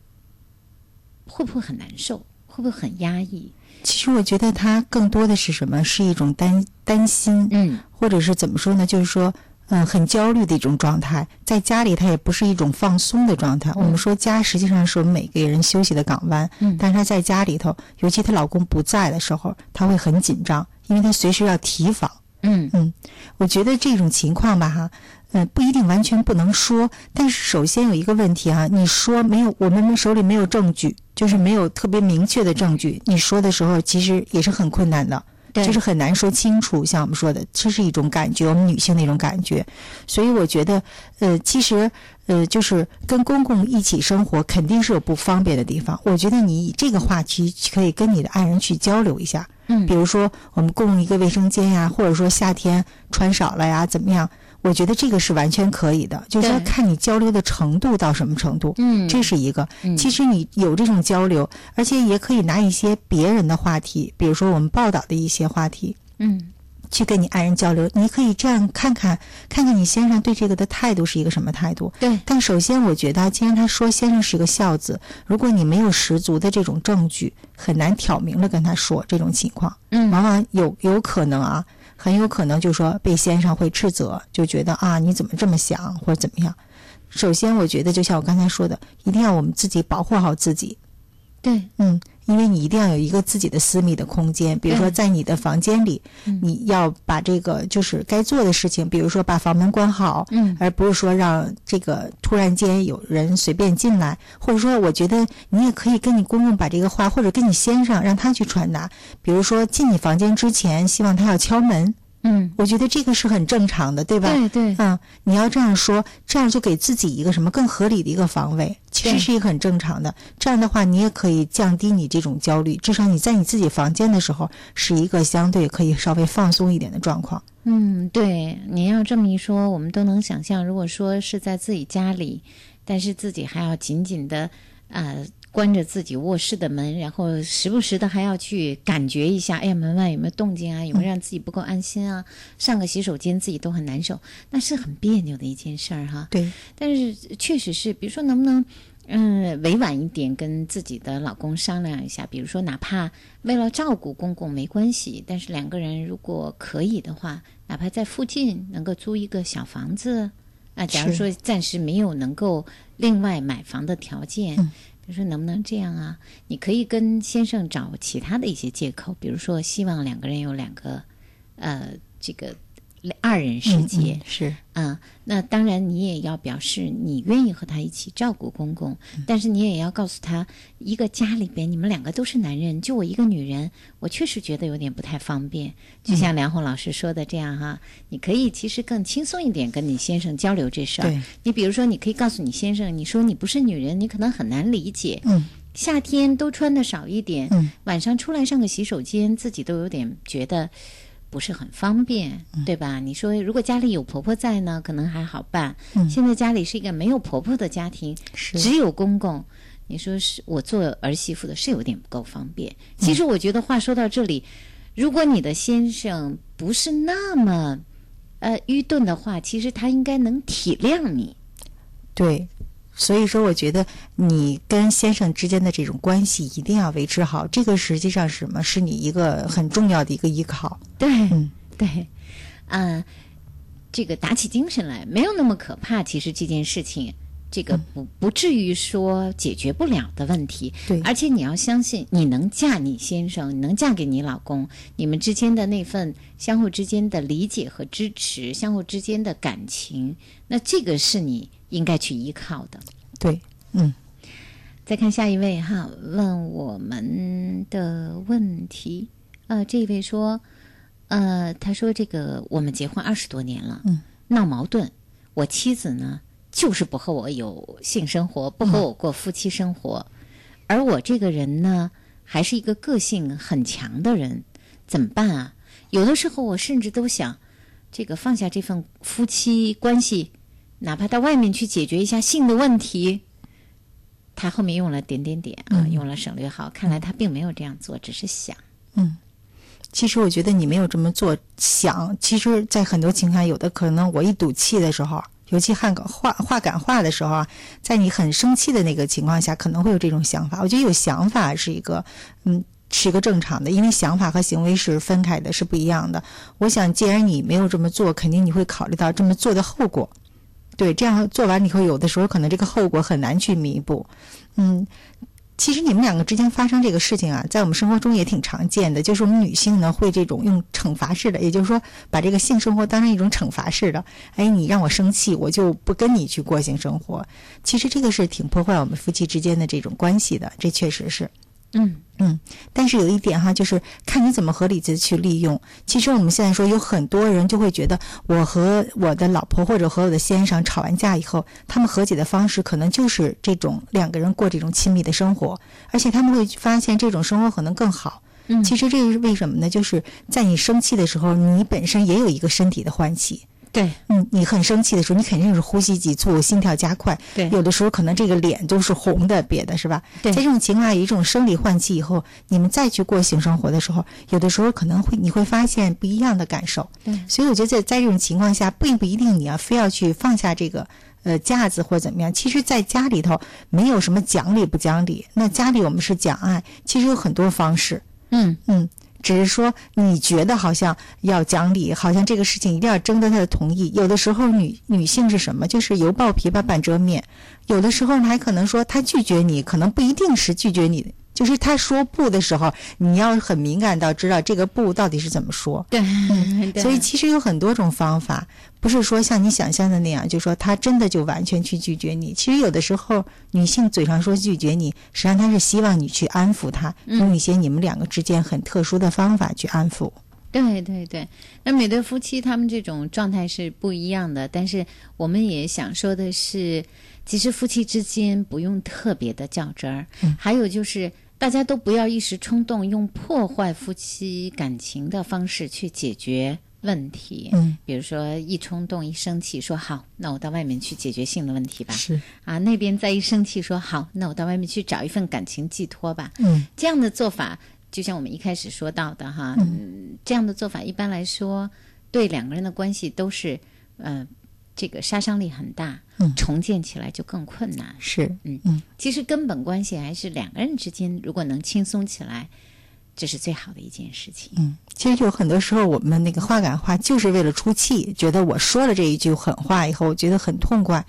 会不会很难受？会不会很压抑？其实我觉得他更多的是什么？是一种担担心，嗯，或者是怎么说呢？就是说，嗯，很焦虑的一种状态。在家里，他也不是一种放松的状态。我们说家实际上是我们每个人休息的港湾，嗯，但是他在家里头，尤其她老公不在的时候，他会很紧张，因为他随时要提防。嗯嗯，我觉得这种情况吧，哈，嗯，不一定完全不能说，但是首先有一个问题啊，你说没有，我们手里没有证据，就是没有特别明确的证据，你说的时候其实也是很困难的，就是很难说清楚。像我们说的，这是一种感觉，我们女性的一种感觉，所以我觉得，呃，其实，呃，就是跟公公一起生活，肯定是有不方便的地方。我觉得你以这个话题可以跟你的爱人去交流一下。嗯，比如说我们共用一个卫生间呀，或者说夏天穿少了呀，怎么样？我觉得这个是完全可以的，就是说看你交流的程度到什么程度。嗯，这是一个。嗯，其实你有这种交流，而且也可以拿一些别人的话题，比如说我们报道的一些话题，嗯，去跟你爱人交流。你可以这样看看，看看你先生对这个的态度是一个什么态度。对。但首先，我觉得既然他说先生是一个孝子，如果你没有十足的这种证据。很难挑明了跟他说这种情况，嗯，往往有有可能啊，很有可能就说被先生会斥责，就觉得啊你怎么这么想或者怎么样。首先，我觉得就像我刚才说的，一定要我们自己保护好自己。对，嗯，因为你一定要有一个自己的私密的空间，比如说在你的房间里，你要把这个就是该做的事情，比如说把房门关好，嗯，而不是说让这个突然间有人随便进来，或者说，我觉得你也可以跟你公公把这个话，或者跟你先生让他去传达，比如说进你房间之前，希望他要敲门。嗯，我觉得这个是很正常的，对吧？对对，嗯，你要这样说，这样就给自己一个什么更合理的一个防卫，其实是一个很正常的。这样的话，你也可以降低你这种焦虑，至少你在你自己房间的时候是一个相对可以稍微放松一点的状况。嗯，对，您要这么一说，我们都能想象，如果说是在自己家里，但是自己还要紧紧的啊。关着自己卧室的门，然后时不时的还要去感觉一下，哎呀，门外有没有动静啊？有没有让自己不够安心啊？上个洗手间自己都很难受，那是很别扭的一件事儿哈。对，但是确实是，比如说能不能，嗯，委婉一点跟自己的老公商量一下，比如说哪怕为了照顾公公没关系，但是两个人如果可以的话，哪怕在附近能够租一个小房子啊，假如说暂时没有能够另外买房的条件。嗯就说能不能这样啊？你可以跟先生找其他的一些借口，比如说希望两个人有两个，呃，这个二人世界、嗯、是啊。那当然，你也要表示你愿意和他一起照顾公公，嗯、但是你也要告诉他，一个家里边你们两个都是男人，就我一个女人，我确实觉得有点不太方便。就像梁红老师说的这样哈，嗯、你可以其实更轻松一点跟你先生交流这事儿。你比如说，你可以告诉你先生，你说你不是女人，你可能很难理解。嗯。夏天都穿的少一点，嗯，晚上出来上个洗手间，自己都有点觉得不是很方便，嗯、对吧？你说如果家里有婆婆在呢，可能还好办。嗯、现在家里是一个没有婆婆的家庭，只有公公，你说是我做儿媳妇的，是有点不够方便。其实我觉得话说到这里，如果你的先生不是那么呃愚钝的话，其实他应该能体谅你。对。所以说，我觉得你跟先生之间的这种关系一定要维持好，这个实际上是什么？是你一个很重要的一个依靠。对，嗯，对，啊，这个打起精神来没有那么可怕。其实这件事情，这个不不至于说解决不了的问题。对，而且你要相信，你能嫁你先生，你能嫁给你老公，你们之间的那份相互之间的理解和支持，相互之间的感情，那这个是你。应该去依靠的，对，嗯。再看下一位哈，问我们的问题，呃，这位说，呃，他说这个我们结婚二十多年了，嗯，闹矛盾，我妻子呢就是不和我有性生活，不和我过夫妻生活，而我这个人呢还是一个个性很强的人，怎么办啊？有的时候我甚至都想，这个放下这份夫妻关系。哪怕到外面去解决一下性的问题，他后面用了点点点啊，用了省略号。看来他并没有这样做，只是想。嗯，其实我觉得你没有这么做想。其实，在很多情况下，有的可能我一赌气的时候，尤其话话话赶话的时候啊，在你很生气的那个情况下，可能会有这种想法。我觉得有想法是一个，嗯，是一个正常的，因为想法和行为是分开的，是不一样的。我想，既然你没有这么做，肯定你会考虑到这么做的后果。对，这样做完以后，有的时候可能这个后果很难去弥补。嗯，其实你们两个之间发生这个事情啊，在我们生活中也挺常见的。就是我们女性呢，会这种用惩罚式的，也就是说，把这个性生活当成一种惩罚式的。哎，你让我生气，我就不跟你去过性生活。其实这个是挺破坏我们夫妻之间的这种关系的，这确实是。嗯嗯，但是有一点哈，就是看你怎么合理的去利用。其实我们现在说，有很多人就会觉得，我和我的老婆或者和我的先生吵完架以后，他们和解的方式可能就是这种两个人过这种亲密的生活，而且他们会发现这种生活可能更好。嗯，其实这是为什么呢？就是在你生气的时候，你本身也有一个身体的唤起。对，嗯，你很生气的时候，你肯定是呼吸急促、心跳加快。对，有的时候可能这个脸都是红的，别的是吧？对，在这种情况下，一种生理换气以后，你们再去过性生活的时候，有的时候可能会你会发现不一样的感受。对，所以我觉得在在这种情况下，并不一定你要非要去放下这个呃架子或者怎么样。其实，在家里头没有什么讲理不讲理，那家里我们是讲爱，其实有很多方式。嗯嗯。只是说你觉得好像要讲理，好像这个事情一定要征得他的同意。有的时候女女性是什么？就是犹抱琵琶半遮面。有的时候还可能说他拒绝你，可能不一定是拒绝你。就是他说不的时候，你要很敏感到知道这个不到底是怎么说。对，所以其实有很多种方法，不是说像你想象的那样，就说他真的就完全去拒绝你。其实有的时候，女性嘴上说拒绝你，实际上她是希望你去安抚她，用一些你们两个之间很特殊的方法去安抚。对对对，那每对夫妻他们这种状态是不一样的，但是我们也想说的是，其实夫妻之间不用特别的较真儿，还有就是。大家都不要一时冲动，用破坏夫妻感情的方式去解决问题。嗯，比如说一冲动、一生气，说好，那我到外面去解决性的问题吧。是啊，那边再一生气，说好，那我到外面去找一份感情寄托吧。嗯，这样的做法，就像我们一开始说到的哈，嗯，这样的做法一般来说，对两个人的关系都是，呃。这个杀伤力很大，重建起来就更困难。是，嗯嗯，其实根本关系还是两个人之间，如果能轻松起来，这是最好的一件事情。嗯，其实有很多时候，我们那个话赶话就是为了出气，觉得我说了这一句狠话以后，我觉得很痛快，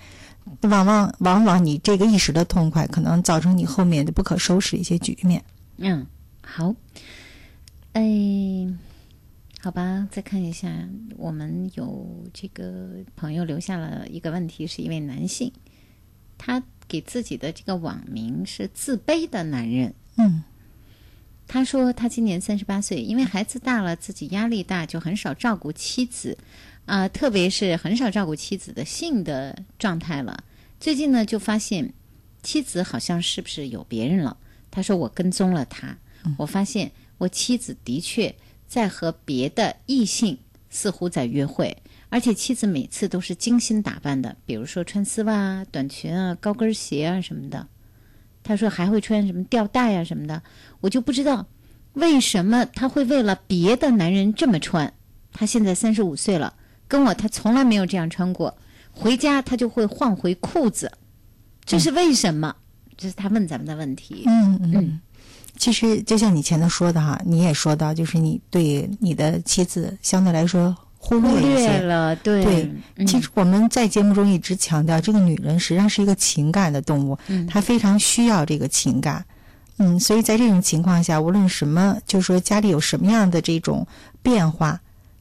往往往往你这个一时的痛快，可能造成你后面的不可收拾一些局面。嗯，好，哎。好吧，再看一下，我们有这个朋友留下了一个问题，是一位男性，他给自己的这个网名是“自卑的男人”。嗯，他说他今年三十八岁，因为孩子大了，自己压力大，就很少照顾妻子，啊，特别是很少照顾妻子的性的状态了。最近呢，就发现妻子好像是不是有别人了？他说我跟踪了他，我发现我妻子的确。在和别的异性似乎在约会，而且妻子每次都是精心打扮的，比如说穿丝袜啊、短裙啊、高跟鞋啊什么的。他说还会穿什么吊带啊什么的，我就不知道为什么他会为了别的男人这么穿。他现在三十五岁了，跟我他从来没有这样穿过。回家他就会换回裤子，这是为什么？这是他问咱们的问题。嗯嗯。其实就像你前头说的哈，你也说到，就是你对你的妻子相对来说忽略一些了。对对，其实我们在节目中一直强调，这个女人实际上是一个情感的动物，她非常需要这个情感。嗯，所以在这种情况下，无论什么，就是说家里有什么样的这种变化，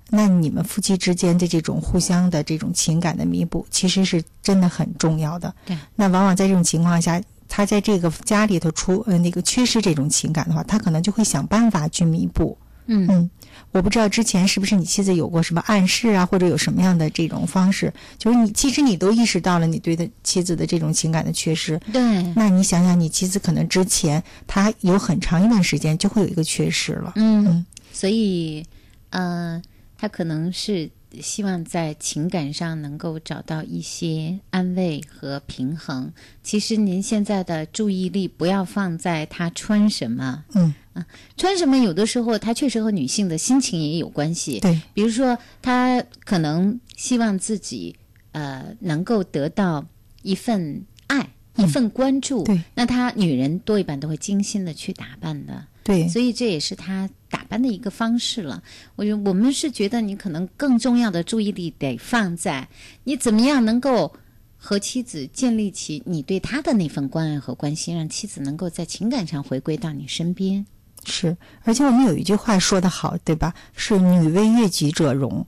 那你们夫妻之间的这种互相的这种情感的弥补，其实是真的很重要的。对，那往往在这种情况下。他在这个家里头出呃那个缺失这种情感的话，他可能就会想办法去弥补。嗯嗯，我不知道之前是不是你妻子有过什么暗示啊，或者有什么样的这种方式，就是你其实你都意识到了你对的妻子的这种情感的缺失。对，那你想想，你妻子可能之前她有很长一段时间就会有一个缺失了。嗯，所以呃，他可能是。希望在情感上能够找到一些安慰和平衡。其实您现在的注意力不要放在他穿什么，嗯啊，穿什么有的时候他确实和女性的心情也有关系。对，比如说他可能希望自己呃能够得到一份爱、一份关注。对，那她女人多一半都会精心的去打扮的。对，所以这也是他。打扮的一个方式了，我觉我们是觉得你可能更重要的注意力得放在你怎么样能够和妻子建立起你对他的那份关爱和关心，让妻子能够在情感上回归到你身边。是，而且我们有一句话说得好，对吧？是“女为悦己者容”。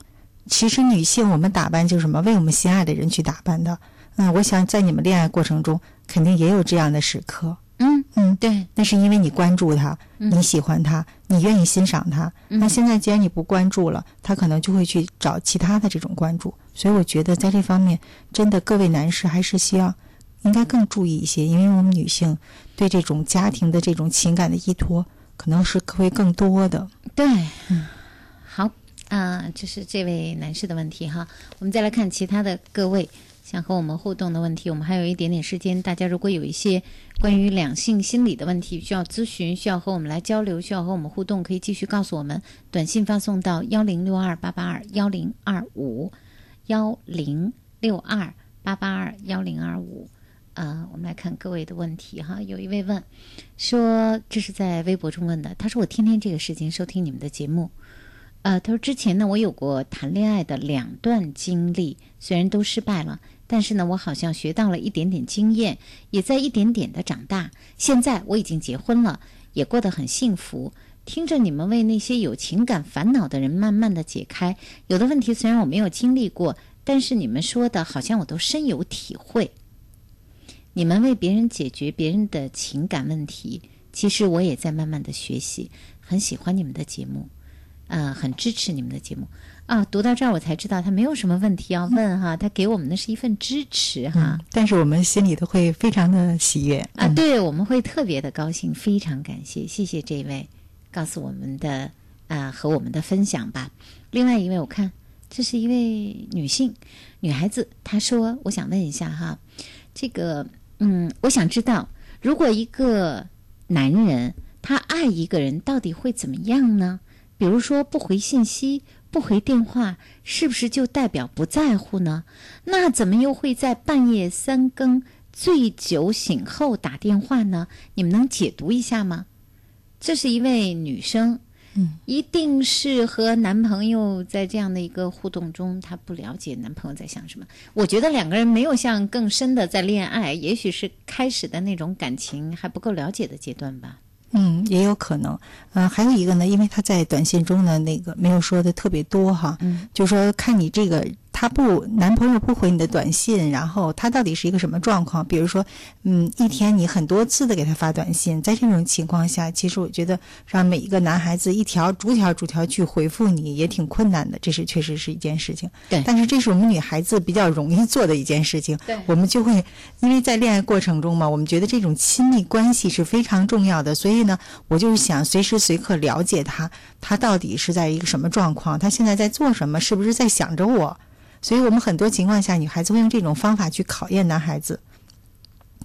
其实女性我们打扮就是什么？为我们心爱的人去打扮的。嗯，我想在你们恋爱过程中，肯定也有这样的时刻。嗯嗯，对，那是因为你关注他，你喜欢他，你愿意欣赏他。那现在既然你不关注了，他可能就会去找其他的这种关注。所以我觉得在这方面，真的各位男士还是希望应该更注意一些，因为我们女性对这种家庭的这种情感的依托，可能是会更多的。对，嗯，好啊，这是这位男士的问题哈。我们再来看其他的各位。想和我们互动的问题，我们还有一点点时间。大家如果有一些关于两性心理的问题需要咨询，需要和我们来交流，需要和我们互动，可以继续告诉我们。短信发送到幺零六二八八二幺零二五幺零六二八八二幺零二五。啊，我们来看各位的问题哈。有一位问说，这是在微博中问的。他说：“我天天这个时间收听你们的节目。”呃，他说之前呢，我有过谈恋爱的两段经历，虽然都失败了。但是呢，我好像学到了一点点经验，也在一点点的长大。现在我已经结婚了，也过得很幸福。听着你们为那些有情感烦恼的人慢慢的解开，有的问题虽然我没有经历过，但是你们说的好像我都深有体会。你们为别人解决别人的情感问题，其实我也在慢慢的学习，很喜欢你们的节目，呃，很支持你们的节目。啊，读到这儿我才知道他没有什么问题要问哈，他给我们的是一份支持哈。但是我们心里头会非常的喜悦啊，对，我们会特别的高兴，非常感谢，谢谢这位告诉我们的啊和我们的分享吧。另外一位，我看这是一位女性女孩子，她说：“我想问一下哈，这个嗯，我想知道，如果一个男人他爱一个人，到底会怎么样呢？比如说不回信息。”不回电话是不是就代表不在乎呢？那怎么又会在半夜三更醉酒醒后打电话呢？你们能解读一下吗？这是一位女生，嗯，一定是和男朋友在这样的一个互动中，她不了解男朋友在想什么。我觉得两个人没有像更深的在恋爱，也许是开始的那种感情还不够了解的阶段吧。嗯，也有可能。嗯，还有一个呢，因为他在短信中呢，那个没有说的特别多哈。嗯，就说看你这个。他不，男朋友不回你的短信，然后他到底是一个什么状况？比如说，嗯，一天你很多次的给他发短信，在这种情况下，其实我觉得让每一个男孩子一条逐条逐条去回复你也挺困难的，这是确实是一件事情。对，但是这是我们女孩子比较容易做的一件事情。对，我们就会因为在恋爱过程中嘛，我们觉得这种亲密关系是非常重要的，所以呢，我就是想随时随刻了解他，他到底是在一个什么状况，他现在在做什么，是不是在想着我。所以我们很多情况下，女孩子会用这种方法去考验男孩子，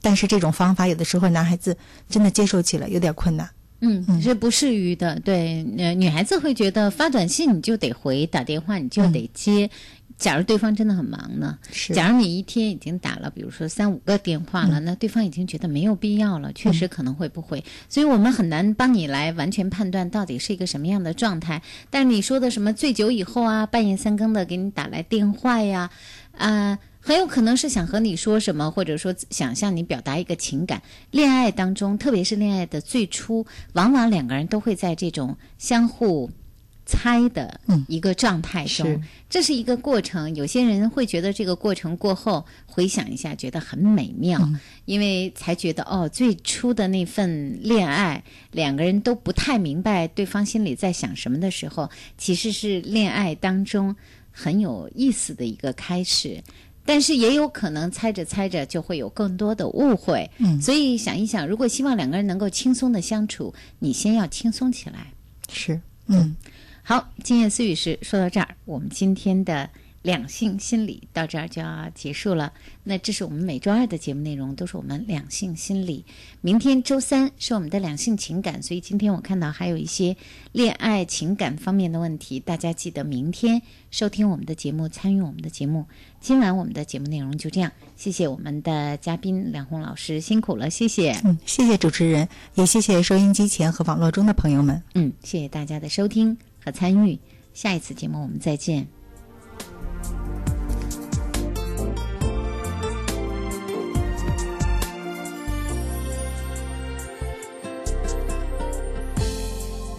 但是这种方法有的时候男孩子真的接受起来有点困难。嗯，是不适于的。对，呃，女孩子会觉得发短信你就得回，打电话你就得接，假如对方真的很忙呢？是。假如你一天已经打了，比如说三五个电话了，那对方已经觉得没有必要了，确实可能会不回。所以我们很难帮你来完全判断到底是一个什么样的状态。但是你说的什么醉酒以后啊，半夜三更的给你打来电话呀，啊。很有可能是想和你说什么，或者说想向你表达一个情感。恋爱当中，特别是恋爱的最初，往往两个人都会在这种相互猜的一个状态中，这是一个过程。有些人会觉得这个过程过后回想一下，觉得很美妙，因为才觉得哦，最初的那份恋爱，两个人都不太明白对方心里在想什么的时候，其实是恋爱当中很有意思的一个开始。但是也有可能猜着猜着就会有更多的误会，嗯，所以想一想，如果希望两个人能够轻松的相处，你先要轻松起来。是，嗯，好，今夜思雨时说到这儿，我们今天的。两性心理到这儿就要结束了。那这是我们每周二的节目内容，都是我们两性心理。明天周三是我们的两性情感，所以今天我看到还有一些恋爱情感方面的问题，大家记得明天收听我们的节目，参与我们的节目。今晚我们的节目内容就这样，谢谢我们的嘉宾梁红老师，辛苦了，谢谢。嗯，谢谢主持人，也谢谢收音机前和网络中的朋友们。嗯，谢谢大家的收听和参与，下一次节目我们再见。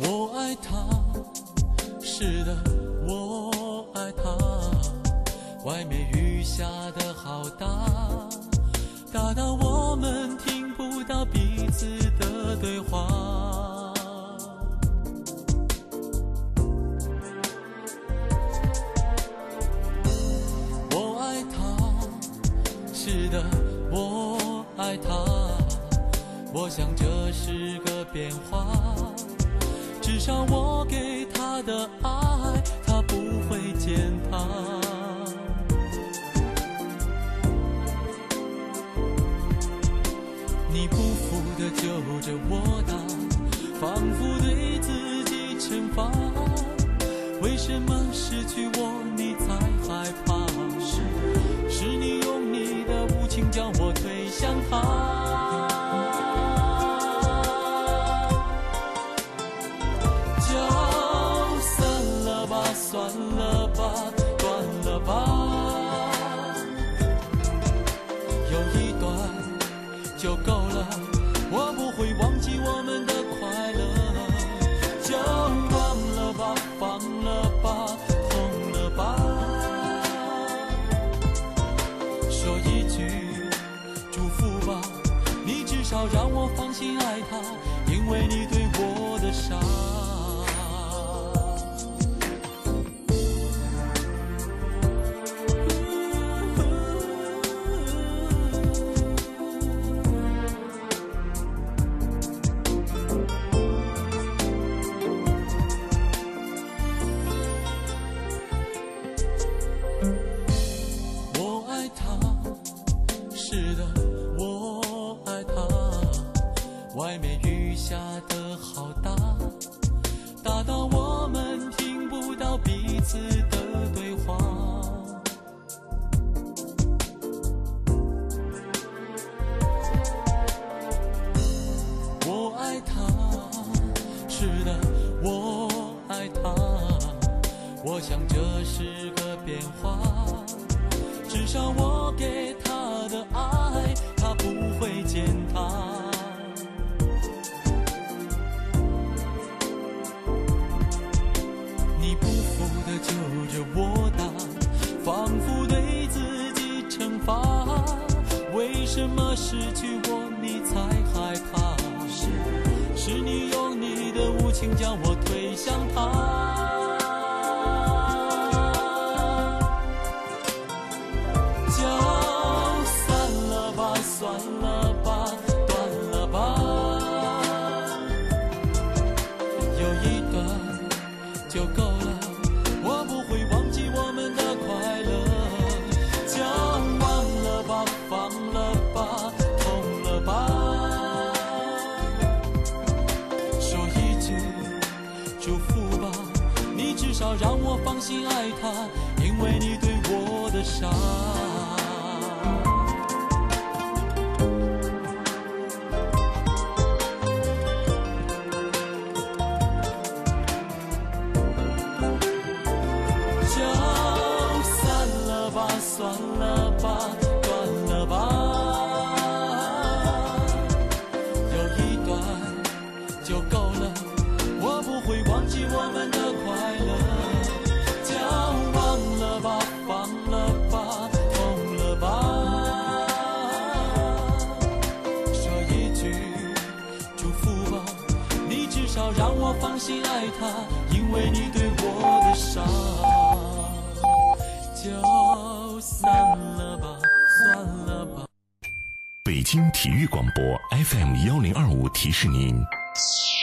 我爱他是的，我爱他。外面雨下的好大，大到我们听不到彼此的对话。的，我爱他。我想这是个变化，至少我给。他的爱，他不会践踏。你不服的揪着我打，仿佛对自己惩罚。为什么失去我想她变化至少我给他的爱他不会践踏。你不服的就着我打仿佛对自己惩罚。为什么失去我你才害怕？是你用你的无情将我推向他。体育广播 fm 幺零二五提示您。